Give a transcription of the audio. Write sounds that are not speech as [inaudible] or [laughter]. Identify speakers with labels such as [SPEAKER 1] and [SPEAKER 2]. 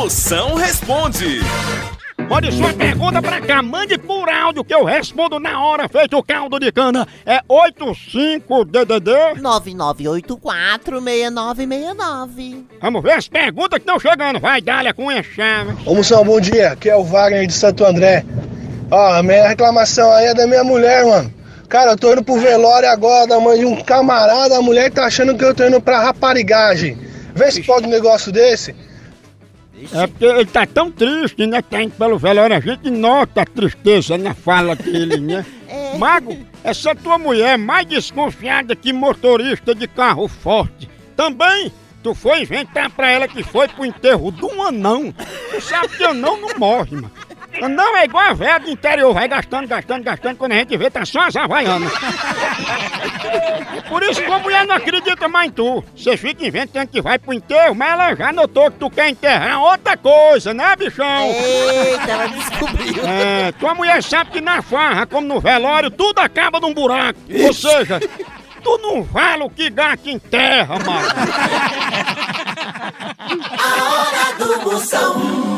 [SPEAKER 1] Moção responde.
[SPEAKER 2] Mande sua pergunta pra cá, mande por áudio que eu respondo na hora, feito o caldo de cana. É 85DDD.
[SPEAKER 3] 99846969.
[SPEAKER 2] Vamos ver as perguntas que estão chegando. Vai, Dália, com enxame.
[SPEAKER 4] Ô Moção, bom dia. Aqui é o Wagner de Santo André. Ó, a minha reclamação aí é da minha mulher, mano. Cara, eu tô indo pro velório agora da mãe de um camarada, a mulher tá achando que eu tô indo pra raparigagem. Vê se pode um negócio desse.
[SPEAKER 2] É porque ele tá tão triste, né? Tá indo pelo velório, a gente nota a tristeza na fala dele, né? [laughs] Mago, essa tua mulher é mais desconfiada que motorista de carro forte. Também, tu foi inventar pra ela que foi pro enterro de um anão. Tu sabe que anão não morre, mano. Anão é igual a velha do interior, vai gastando, gastando, gastando, quando a gente vê, tá só as havaianas. [laughs] Por isso que a mulher não acredita mais em tu. Você fica inventando que vai pro enterro, mas ela já notou que tu quer enterrar outra coisa, né, bichão?
[SPEAKER 3] Eita, ela descobriu.
[SPEAKER 2] É, tua mulher sabe que na farra, como no velório, tudo acaba num buraco. Ou seja, tu não vale o que gato enterra, mano.
[SPEAKER 5] A hora do Moção.